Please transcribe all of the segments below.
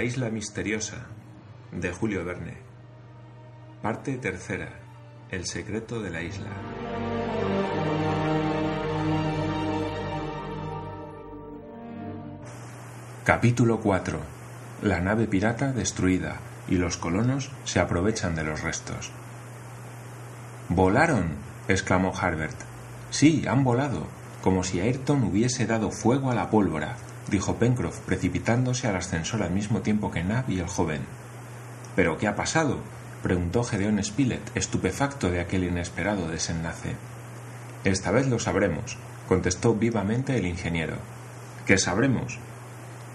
La isla misteriosa de Julio Verne. Parte tercera. El secreto de la isla. Capítulo 4. La nave pirata destruida y los colonos se aprovechan de los restos. ¡Volaron! exclamó Harbert. Sí, han volado, como si Ayrton hubiese dado fuego a la pólvora, dijo Pencroff, precipitándose al ascensor al mismo tiempo que Nab y el joven. ¿Pero qué ha pasado? preguntó Gedeón Spilett, estupefacto de aquel inesperado desenlace. Esta vez lo sabremos, contestó vivamente el ingeniero. ¿Qué sabremos?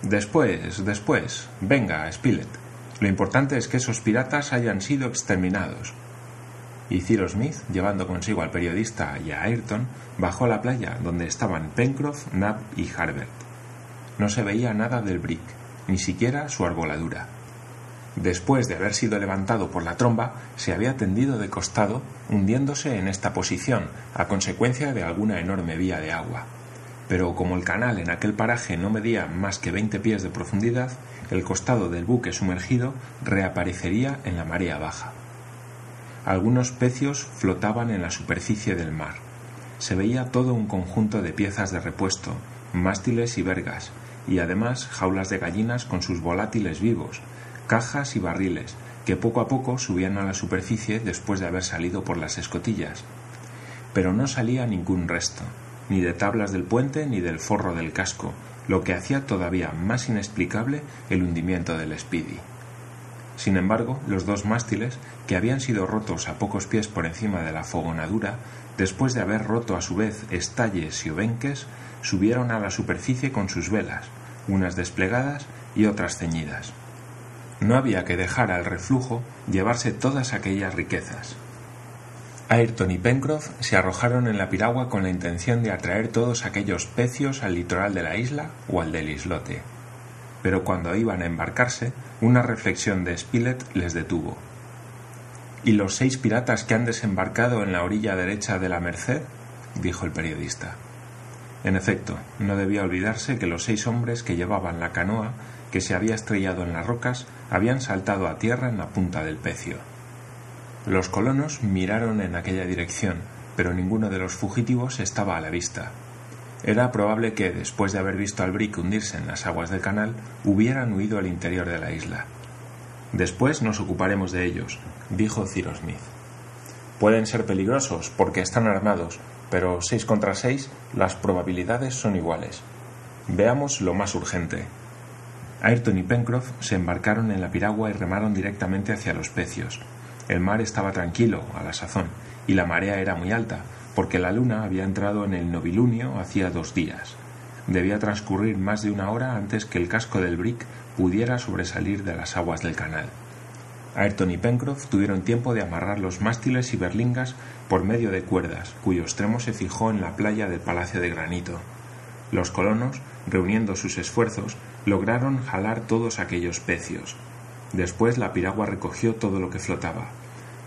Después, después. Venga, Spilett. Lo importante es que esos piratas hayan sido exterminados. Y Cyrus Smith, llevando consigo al periodista y a Ayrton, bajó a la playa donde estaban Pencroff, Nab y Harbert. No se veía nada del brick, ni siquiera su arboladura. Después de haber sido levantado por la tromba, se había tendido de costado, hundiéndose en esta posición a consecuencia de alguna enorme vía de agua. Pero como el canal en aquel paraje no medía más que veinte pies de profundidad, el costado del buque sumergido reaparecería en la marea baja. Algunos pecios flotaban en la superficie del mar. Se veía todo un conjunto de piezas de repuesto, mástiles y vergas, y además jaulas de gallinas con sus volátiles vivos, cajas y barriles, que poco a poco subían a la superficie después de haber salido por las escotillas. Pero no salía ningún resto, ni de tablas del puente ni del forro del casco, lo que hacía todavía más inexplicable el hundimiento del Speedy. Sin embargo, los dos mástiles, que habían sido rotos a pocos pies por encima de la fogonadura, después de haber roto a su vez estalles y obenques, subieron a la superficie con sus velas, unas desplegadas y otras ceñidas. No había que dejar al reflujo llevarse todas aquellas riquezas. Ayrton y Pencroff se arrojaron en la piragua con la intención de atraer todos aquellos pecios al litoral de la isla o al del islote. Pero cuando iban a embarcarse, una reflexión de Spilett les detuvo. ¿Y los seis piratas que han desembarcado en la orilla derecha de la Merced? dijo el periodista. En efecto, no debía olvidarse que los seis hombres que llevaban la canoa, que se había estrellado en las rocas, habían saltado a tierra en la punta del pecio. Los colonos miraron en aquella dirección, pero ninguno de los fugitivos estaba a la vista. Era probable que, después de haber visto al brick hundirse en las aguas del canal, hubieran huido al interior de la isla. Después nos ocuparemos de ellos, dijo Cyrus Smith. Pueden ser peligrosos porque están armados, pero seis contra seis las probabilidades son iguales. Veamos lo más urgente. Ayrton y Pencroff se embarcaron en la piragua y remaron directamente hacia los pecios. El mar estaba tranquilo a la sazón y la marea era muy alta, porque la luna había entrado en el novilunio hacía dos días. Debía transcurrir más de una hora antes que el casco del brick pudiera sobresalir de las aguas del canal. Ayrton y Pencroff tuvieron tiempo de amarrar los mástiles y berlingas por medio de cuerdas, cuyo extremo se fijó en la playa del Palacio de Granito. Los colonos, reuniendo sus esfuerzos, lograron jalar todos aquellos pecios. Después la piragua recogió todo lo que flotaba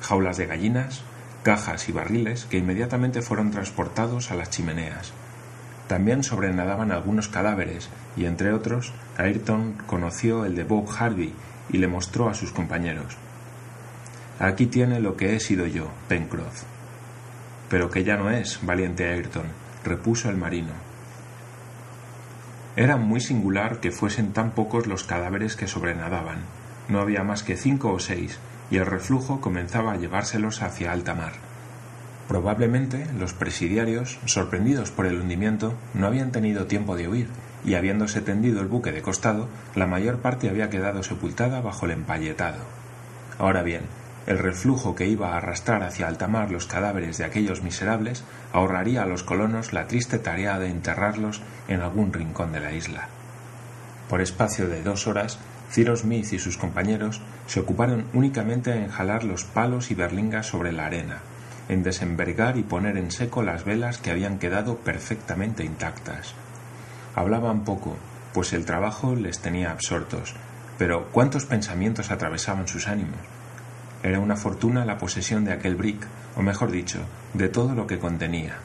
jaulas de gallinas, cajas y barriles que inmediatamente fueron transportados a las chimeneas. También sobrenadaban algunos cadáveres y entre otros Ayrton conoció el de Bob Harvey y le mostró a sus compañeros. Aquí tiene lo que he sido yo, Pencroff. Pero que ya no es, valiente Ayrton, repuso el marino. Era muy singular que fuesen tan pocos los cadáveres que sobrenadaban. No había más que cinco o seis, y el reflujo comenzaba a llevárselos hacia alta mar. Probablemente los presidiarios, sorprendidos por el hundimiento, no habían tenido tiempo de huir, y habiéndose tendido el buque de costado, la mayor parte había quedado sepultada bajo el empalletado. Ahora bien, el reflujo que iba a arrastrar hacia alta mar los cadáveres de aquellos miserables ahorraría a los colonos la triste tarea de enterrarlos en algún rincón de la isla. Por espacio de dos horas, Cyrus Smith y sus compañeros se ocuparon únicamente en jalar los palos y berlingas sobre la arena, en desembergar y poner en seco las velas que habían quedado perfectamente intactas. Hablaban poco, pues el trabajo les tenía absortos, pero cuántos pensamientos atravesaban sus ánimos. Era una fortuna la posesión de aquel brick, o mejor dicho, de todo lo que contenía.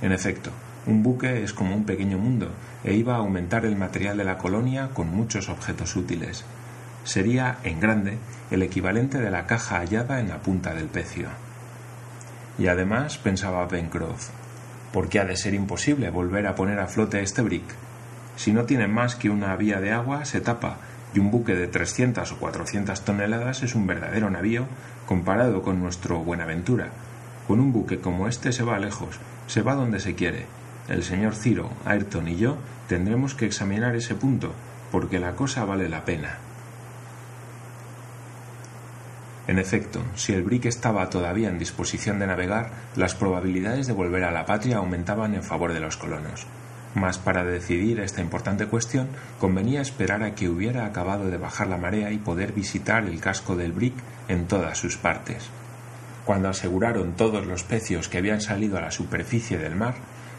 En efecto, un buque es como un pequeño mundo, e iba a aumentar el material de la colonia con muchos objetos útiles. sería, en grande, el equivalente de la caja hallada en la punta del pecio. Y además, pensaba Pencroff, ¿por qué ha de ser imposible volver a poner a flote este brick? Si no tiene más que una vía de agua, se tapa, y un buque de 300 o 400 toneladas es un verdadero navío comparado con nuestro Buenaventura. Con un buque como este se va lejos, se va donde se quiere. El señor Ciro, Ayrton y yo tendremos que examinar ese punto, porque la cosa vale la pena. En efecto, si el Brick estaba todavía en disposición de navegar, las probabilidades de volver a la patria aumentaban en favor de los colonos. Mas para decidir esta importante cuestión convenía esperar a que hubiera acabado de bajar la marea y poder visitar el casco del Brick en todas sus partes. Cuando aseguraron todos los pecios que habían salido a la superficie del mar,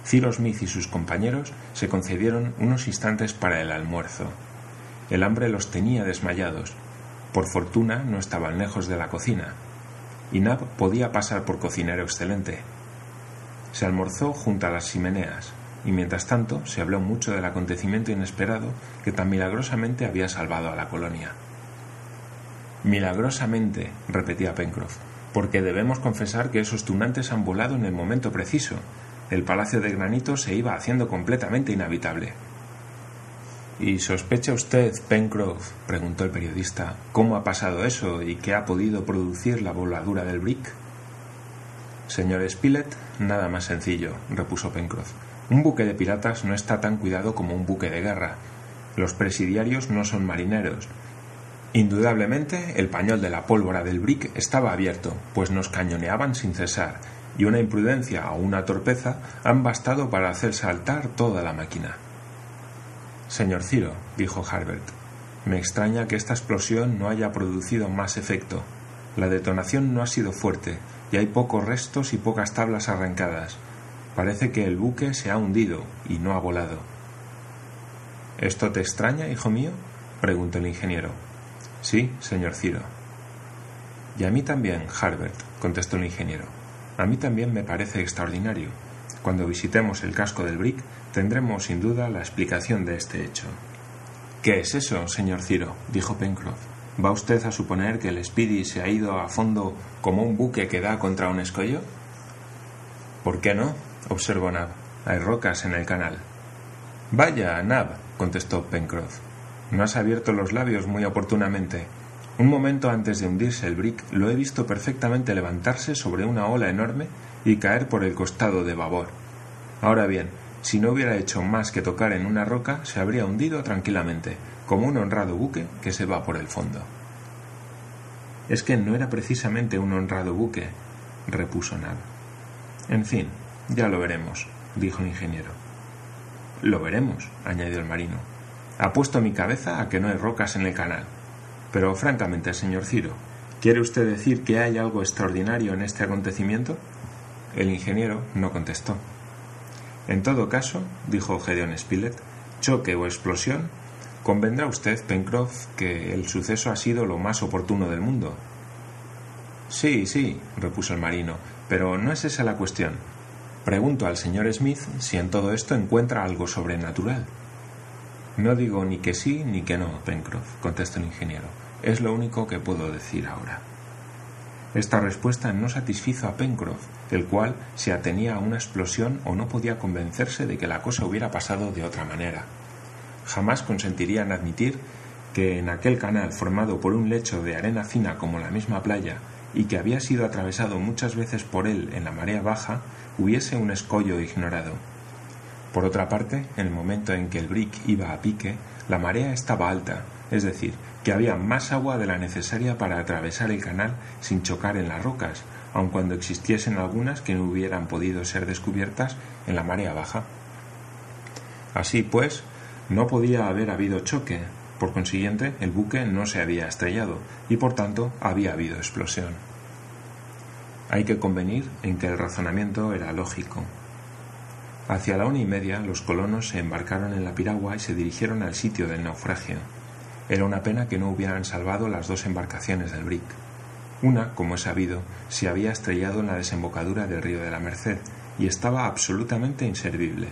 Cyrus Smith y sus compañeros se concedieron unos instantes para el almuerzo. El hambre los tenía desmayados, por fortuna no estaban lejos de la cocina, y Nab podía pasar por cocinero excelente. Se almorzó junto a las chimeneas, y mientras tanto se habló mucho del acontecimiento inesperado que tan milagrosamente había salvado a la colonia. Milagrosamente, repetía Pencroff, porque debemos confesar que esos tunantes han volado en el momento preciso. El palacio de granito se iba haciendo completamente inhabitable. ¿Y sospecha usted, Pencroff, preguntó el periodista, cómo ha pasado eso y qué ha podido producir la voladura del brick? Señor Spilett, nada más sencillo, repuso Pencroff. Un buque de piratas no está tan cuidado como un buque de guerra. Los presidiarios no son marineros. Indudablemente, el pañol de la pólvora del brick estaba abierto, pues nos cañoneaban sin cesar, y una imprudencia o una torpeza han bastado para hacer saltar toda la máquina. Señor Ciro, dijo Harbert, me extraña que esta explosión no haya producido más efecto. La detonación no ha sido fuerte, y hay pocos restos y pocas tablas arrancadas. Parece que el buque se ha hundido y no ha volado. ¿Esto te extraña, hijo mío? preguntó el ingeniero. Sí, señor Ciro. Y a mí también, Harbert, contestó el ingeniero. A mí también me parece extraordinario. Cuando visitemos el casco del Brick tendremos sin duda la explicación de este hecho. ¿Qué es eso, señor Ciro? dijo Pencroff. ¿Va usted a suponer que el Speedy se ha ido a fondo como un buque que da contra un escollo? ¿Por qué no? Observó Nab. Hay rocas en el canal. Vaya, Nab, contestó Pencroff. No has abierto los labios muy oportunamente. Un momento antes de hundirse el brick lo he visto perfectamente levantarse sobre una ola enorme y caer por el costado de babor. Ahora bien, si no hubiera hecho más que tocar en una roca, se habría hundido tranquilamente, como un honrado buque que se va por el fondo. Es que no era precisamente un honrado buque, repuso Nab. En fin, ya lo veremos, dijo el ingeniero. Lo veremos, añadió el marino. Apuesto mi cabeza a que no hay rocas en el canal. Pero francamente, señor Ciro, ¿quiere usted decir que hay algo extraordinario en este acontecimiento? El ingeniero no contestó. En todo caso, dijo Gedeon Spilett, choque o explosión, convendrá usted, Pencroff, que el suceso ha sido lo más oportuno del mundo. Sí, sí, repuso el marino, pero no es esa la cuestión. Pregunto al señor Smith si en todo esto encuentra algo sobrenatural. No digo ni que sí ni que no, Pencroff, contestó el ingeniero. Es lo único que puedo decir ahora. Esta respuesta no satisfizo a Pencroff, el cual se atenía a una explosión o no podía convencerse de que la cosa hubiera pasado de otra manera. Jamás consentiría en admitir que en aquel canal formado por un lecho de arena fina como la misma playa y que había sido atravesado muchas veces por él en la marea baja, hubiese un escollo ignorado. Por otra parte, en el momento en que el brick iba a pique, la marea estaba alta, es decir, que había más agua de la necesaria para atravesar el canal sin chocar en las rocas, aun cuando existiesen algunas que no hubieran podido ser descubiertas en la marea baja. Así pues, no podía haber habido choque, por consiguiente, el buque no se había estrellado y por tanto había habido explosión. Hay que convenir en que el razonamiento era lógico. Hacia la una y media los colonos se embarcaron en la piragua y se dirigieron al sitio del naufragio. Era una pena que no hubieran salvado las dos embarcaciones del Brick. Una, como es sabido, se había estrellado en la desembocadura del río de la Merced y estaba absolutamente inservible.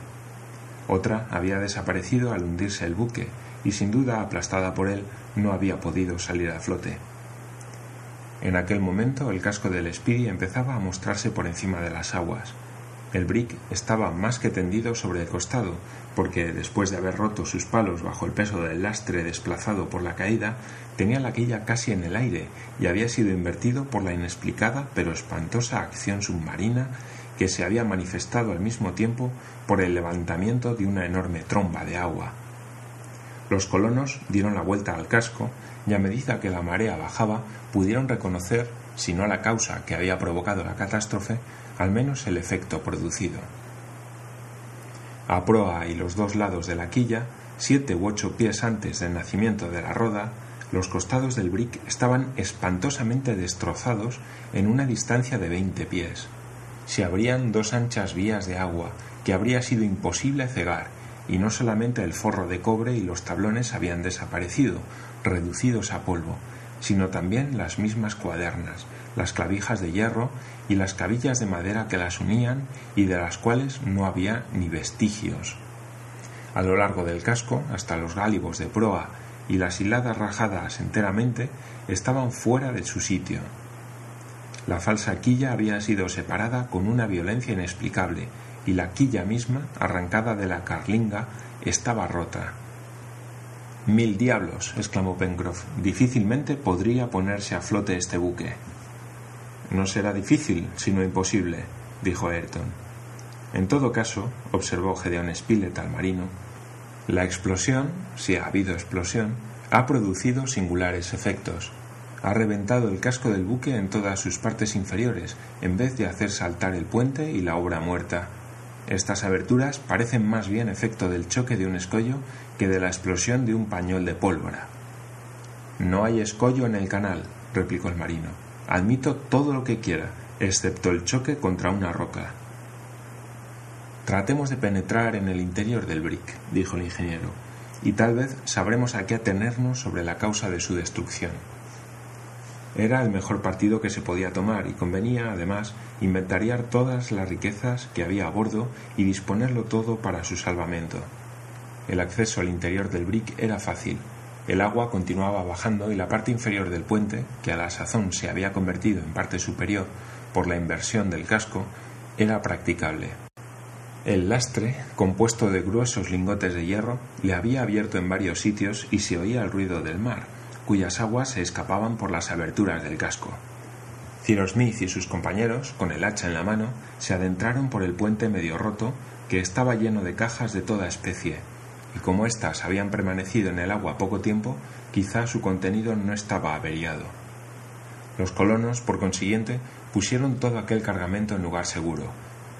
Otra había desaparecido al hundirse el buque y sin duda aplastada por él no había podido salir a flote. En aquel momento el casco del Speedy empezaba a mostrarse por encima de las aguas. El brick estaba más que tendido sobre el costado, porque después de haber roto sus palos bajo el peso del lastre desplazado por la caída, tenía la quilla casi en el aire y había sido invertido por la inexplicada pero espantosa acción submarina que se había manifestado al mismo tiempo por el levantamiento de una enorme tromba de agua. Los colonos dieron la vuelta al casco y a medida que la marea bajaba pudieron reconocer, si no la causa que había provocado la catástrofe, al menos el efecto producido. A proa y los dos lados de la quilla, siete u ocho pies antes del nacimiento de la roda, los costados del brick estaban espantosamente destrozados en una distancia de veinte pies. Se abrían dos anchas vías de agua que habría sido imposible cegar, y no solamente el forro de cobre y los tablones habían desaparecido, reducidos a polvo, sino también las mismas cuadernas, las clavijas de hierro y las cabillas de madera que las unían y de las cuales no había ni vestigios. A lo largo del casco, hasta los gálibos de proa y las hiladas rajadas enteramente, estaban fuera de su sitio. La falsa quilla había sido separada con una violencia inexplicable, y la quilla misma, arrancada de la carlinga, estaba rota. Mil diablos, exclamó Pencroff, difícilmente podría ponerse a flote este buque. No será difícil, sino imposible, dijo Ayrton. En todo caso, observó Gedeón Spilett al marino, la explosión, si ha habido explosión, ha producido singulares efectos. Ha reventado el casco del buque en todas sus partes inferiores, en vez de hacer saltar el puente y la obra muerta. Estas aberturas parecen más bien efecto del choque de un escollo que de la explosión de un pañol de pólvora. No hay escollo en el canal, replicó el marino. Admito todo lo que quiera, excepto el choque contra una roca. Tratemos de penetrar en el interior del brick, dijo el ingeniero, y tal vez sabremos a qué atenernos sobre la causa de su destrucción. Era el mejor partido que se podía tomar y convenía, además, inventariar todas las riquezas que había a bordo y disponerlo todo para su salvamento. El acceso al interior del brick era fácil, el agua continuaba bajando y la parte inferior del puente, que a la sazón se había convertido en parte superior por la inversión del casco, era practicable. El lastre, compuesto de gruesos lingotes de hierro, le había abierto en varios sitios y se oía el ruido del mar, cuyas aguas se escapaban por las aberturas del casco. Cyrus Smith y sus compañeros, con el hacha en la mano, se adentraron por el puente medio roto, que estaba lleno de cajas de toda especie, y como éstas habían permanecido en el agua poco tiempo, quizá su contenido no estaba averiado. Los colonos, por consiguiente, pusieron todo aquel cargamento en lugar seguro.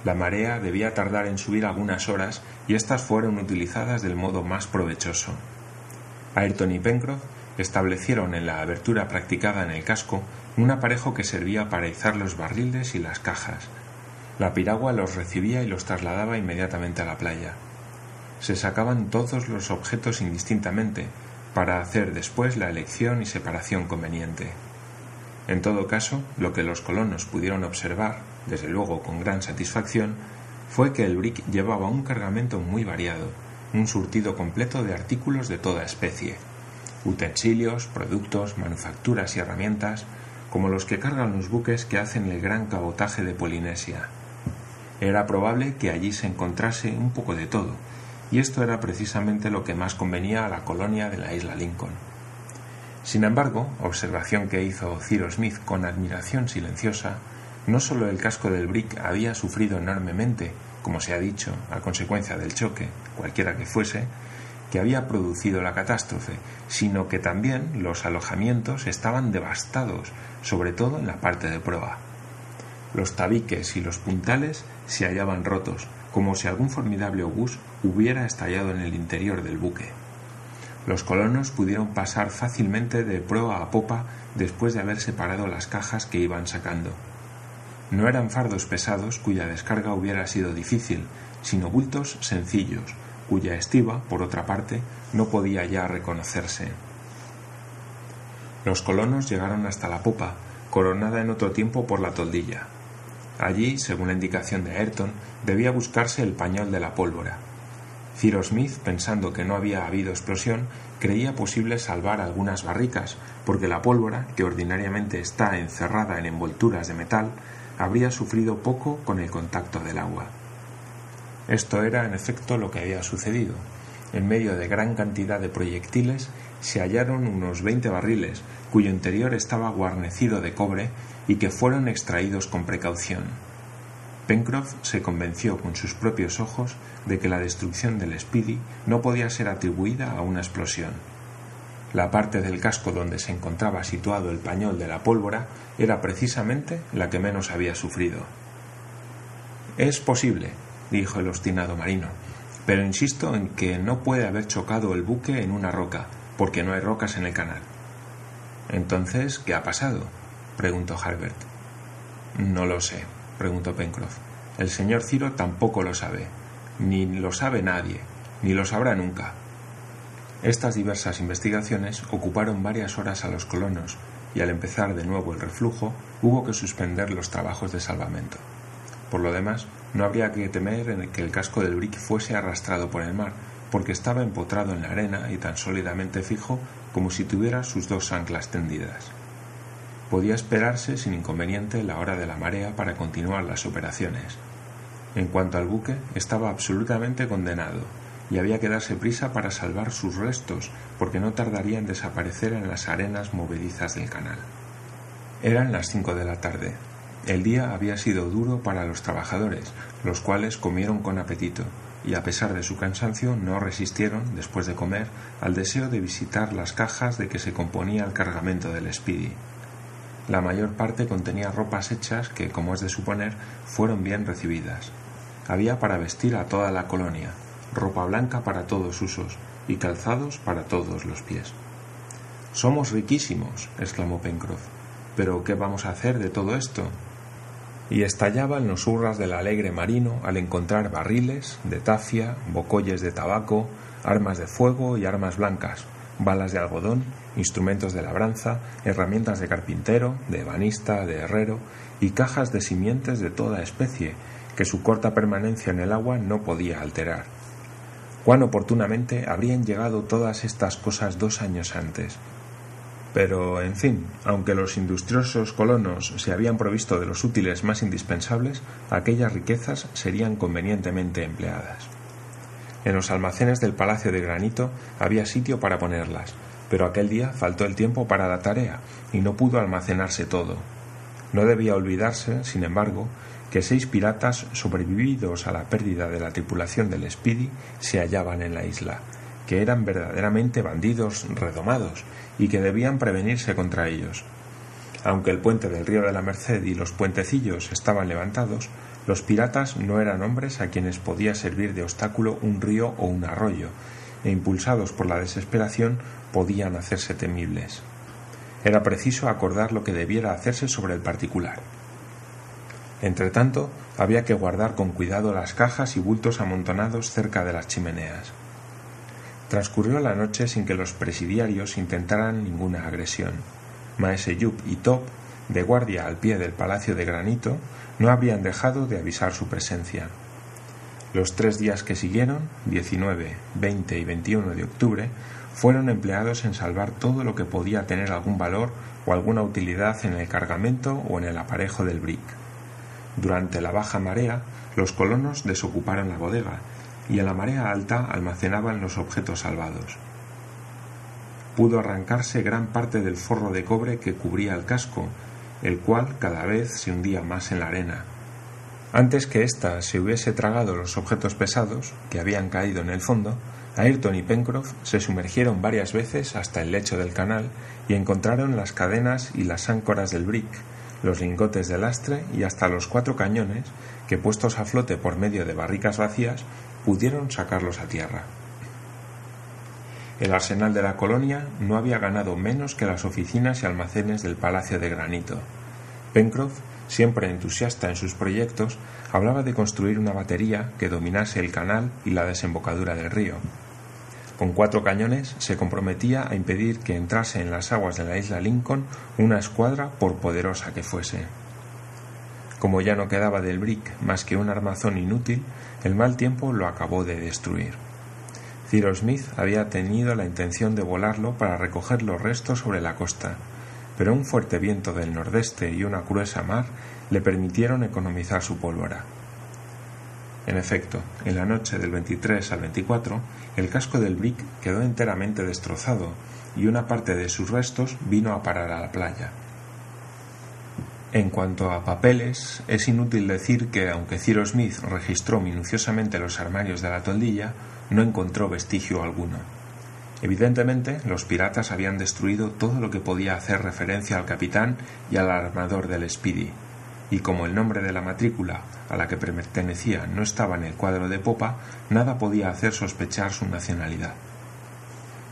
La marea debía tardar en subir algunas horas y éstas fueron utilizadas del modo más provechoso. Ayrton y Pencroff establecieron en la abertura practicada en el casco un aparejo que servía para izar los barriles y las cajas. La piragua los recibía y los trasladaba inmediatamente a la playa se sacaban todos los objetos indistintamente para hacer después la elección y separación conveniente. En todo caso, lo que los colonos pudieron observar, desde luego con gran satisfacción, fue que el brick llevaba un cargamento muy variado, un surtido completo de artículos de toda especie, utensilios, productos, manufacturas y herramientas, como los que cargan los buques que hacen el gran cabotaje de Polinesia. Era probable que allí se encontrase un poco de todo, y esto era precisamente lo que más convenía a la colonia de la isla Lincoln. Sin embargo, observación que hizo Cyrus Smith con admiración silenciosa, no solo el casco del brick había sufrido enormemente, como se ha dicho, a consecuencia del choque, cualquiera que fuese, que había producido la catástrofe, sino que también los alojamientos estaban devastados, sobre todo en la parte de proa. Los tabiques y los puntales se hallaban rotos, como si algún formidable obús hubiera estallado en el interior del buque. Los colonos pudieron pasar fácilmente de proa a popa después de haber separado las cajas que iban sacando. No eran fardos pesados cuya descarga hubiera sido difícil, sino bultos sencillos, cuya estiva, por otra parte, no podía ya reconocerse. Los colonos llegaron hasta la popa, coronada en otro tiempo por la toldilla. Allí, según la indicación de Ayrton, debía buscarse el pañol de la pólvora. Cyrus Smith, pensando que no había habido explosión, creía posible salvar algunas barricas, porque la pólvora, que ordinariamente está encerrada en envolturas de metal, habría sufrido poco con el contacto del agua. Esto era, en efecto, lo que había sucedido. En medio de gran cantidad de proyectiles se hallaron unos veinte barriles, cuyo interior estaba guarnecido de cobre y que fueron extraídos con precaución. Pencroff se convenció con sus propios ojos de que la destrucción del Speedy no podía ser atribuida a una explosión. La parte del casco donde se encontraba situado el pañol de la pólvora era precisamente la que menos había sufrido. Es posible, dijo el obstinado marino, pero insisto en que no puede haber chocado el buque en una roca, porque no hay rocas en el canal. Entonces, ¿qué ha pasado? preguntó Harbert. No lo sé, preguntó Pencroff. El señor Ciro tampoco lo sabe, ni lo sabe nadie, ni lo sabrá nunca. Estas diversas investigaciones ocuparon varias horas a los colonos y al empezar de nuevo el reflujo hubo que suspender los trabajos de salvamento. Por lo demás, no habría que temer en que el casco del brick fuese arrastrado por el mar, porque estaba empotrado en la arena y tan sólidamente fijo como si tuviera sus dos anclas tendidas podía esperarse sin inconveniente la hora de la marea para continuar las operaciones. En cuanto al buque, estaba absolutamente condenado, y había que darse prisa para salvar sus restos, porque no tardaría en desaparecer en las arenas movedizas del canal. Eran las cinco de la tarde. El día había sido duro para los trabajadores, los cuales comieron con apetito, y a pesar de su cansancio no resistieron, después de comer, al deseo de visitar las cajas de que se componía el cargamento del Speedy. La mayor parte contenía ropas hechas que, como es de suponer, fueron bien recibidas. Había para vestir a toda la colonia, ropa blanca para todos usos y calzados para todos los pies. Somos riquísimos, exclamó Pencroff. Pero ¿qué vamos a hacer de todo esto? Y estallaban los hurras del alegre marino al encontrar barriles de tafia, bocolles de tabaco, armas de fuego y armas blancas, balas de algodón, instrumentos de labranza, herramientas de carpintero, de ebanista, de herrero y cajas de simientes de toda especie que su corta permanencia en el agua no podía alterar. Cuán oportunamente habrían llegado todas estas cosas dos años antes. Pero, en fin, aunque los industriosos colonos se habían provisto de los útiles más indispensables, aquellas riquezas serían convenientemente empleadas. En los almacenes del Palacio de Granito había sitio para ponerlas, pero aquel día faltó el tiempo para la tarea y no pudo almacenarse todo. No debía olvidarse, sin embargo, que seis piratas sobrevividos a la pérdida de la tripulación del Speedy se hallaban en la isla, que eran verdaderamente bandidos redomados y que debían prevenirse contra ellos. Aunque el puente del río de la Merced y los puentecillos estaban levantados, los piratas no eran hombres a quienes podía servir de obstáculo un río o un arroyo, e impulsados por la desesperación podían hacerse temibles. Era preciso acordar lo que debiera hacerse sobre el particular. Entretanto, había que guardar con cuidado las cajas y bultos amontonados cerca de las chimeneas. Transcurrió la noche sin que los presidiarios intentaran ninguna agresión. Maese Yup y Top, de guardia al pie del palacio de granito, no habrían dejado de avisar su presencia. Los tres días que siguieron, 19, 20 y 21 de octubre, fueron empleados en salvar todo lo que podía tener algún valor o alguna utilidad en el cargamento o en el aparejo del brick. Durante la baja marea, los colonos desocuparon la bodega y en la marea alta almacenaban los objetos salvados. Pudo arrancarse gran parte del forro de cobre que cubría el casco el cual cada vez se hundía más en la arena. Antes que ésta se hubiese tragado los objetos pesados que habían caído en el fondo, Ayrton y Pencroff se sumergieron varias veces hasta el lecho del canal y encontraron las cadenas y las áncoras del brick, los lingotes de lastre y hasta los cuatro cañones que, puestos a flote por medio de barricas vacías, pudieron sacarlos a tierra. El arsenal de la colonia no había ganado menos que las oficinas y almacenes del Palacio de Granito. Pencroff, siempre entusiasta en sus proyectos, hablaba de construir una batería que dominase el canal y la desembocadura del río. Con cuatro cañones se comprometía a impedir que entrase en las aguas de la isla Lincoln una escuadra por poderosa que fuese. Como ya no quedaba del brick más que un armazón inútil, el mal tiempo lo acabó de destruir. Cyrus Smith había tenido la intención de volarlo para recoger los restos sobre la costa, pero un fuerte viento del nordeste y una gruesa mar le permitieron economizar su pólvora. En efecto, en la noche del 23 al 24, el casco del Brick quedó enteramente destrozado y una parte de sus restos vino a parar a la playa. En cuanto a papeles, es inútil decir que, aunque Cyrus Smith registró minuciosamente los armarios de la toldilla, no encontró vestigio alguno. Evidentemente, los piratas habían destruido todo lo que podía hacer referencia al capitán y al armador del Speedy, y como el nombre de la matrícula a la que pertenecía no estaba en el cuadro de popa, nada podía hacer sospechar su nacionalidad.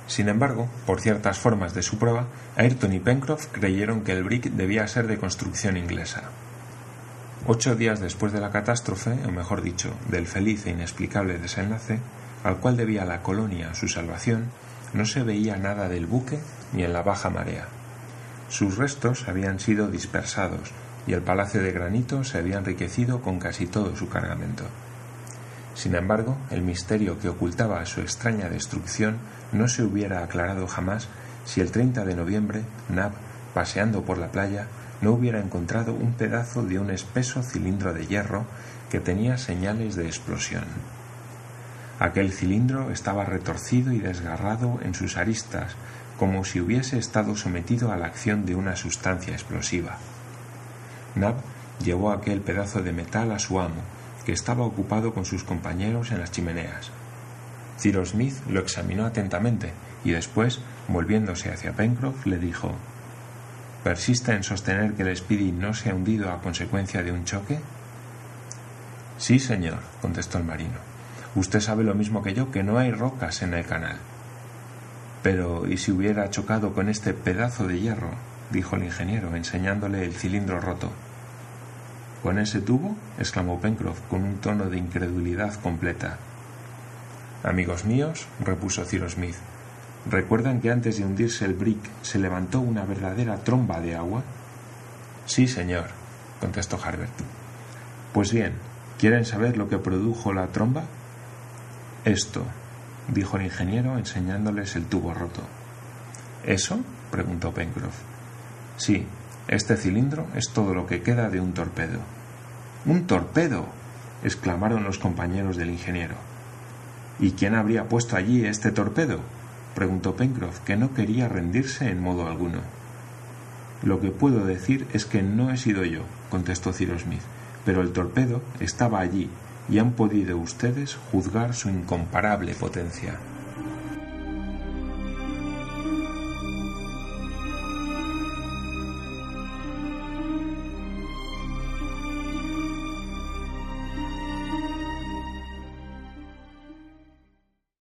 Sin embargo, por ciertas formas de su prueba, Ayrton y Pencroff creyeron que el brick debía ser de construcción inglesa. Ocho días después de la catástrofe, o mejor dicho, del feliz e inexplicable desenlace, al cual debía la colonia su salvación, no se veía nada del buque ni en la baja marea. Sus restos habían sido dispersados y el palacio de granito se había enriquecido con casi todo su cargamento. Sin embargo, el misterio que ocultaba su extraña destrucción no se hubiera aclarado jamás si el 30 de noviembre Nab, paseando por la playa, no hubiera encontrado un pedazo de un espeso cilindro de hierro que tenía señales de explosión. Aquel cilindro estaba retorcido y desgarrado en sus aristas, como si hubiese estado sometido a la acción de una sustancia explosiva. Nab llevó aquel pedazo de metal a su amo, que estaba ocupado con sus compañeros en las chimeneas. Cyrus Smith lo examinó atentamente y después, volviéndose hacia Pencroff, le dijo ¿Persiste en sostener que el Speedy no se ha hundido a consecuencia de un choque? Sí, señor, contestó el marino. Usted sabe lo mismo que yo que no hay rocas en el canal. Pero, ¿y si hubiera chocado con este pedazo de hierro? dijo el ingeniero, enseñándole el cilindro roto. ¿Con ese tubo? exclamó Pencroff con un tono de incredulidad completa. Amigos míos, repuso Cyrus Smith, ¿recuerdan que antes de hundirse el brick se levantó una verdadera tromba de agua? Sí, señor, contestó Harbert. Pues bien, ¿quieren saber lo que produjo la tromba? Esto, dijo el ingeniero enseñándoles el tubo roto. ¿Eso? preguntó Pencroff. Sí, este cilindro es todo lo que queda de un torpedo. ¡Un torpedo! exclamaron los compañeros del ingeniero. ¿Y quién habría puesto allí este torpedo? preguntó Pencroff, que no quería rendirse en modo alguno. Lo que puedo decir es que no he sido yo, contestó Cyrus Smith, pero el torpedo estaba allí y han podido ustedes juzgar su incomparable potencia.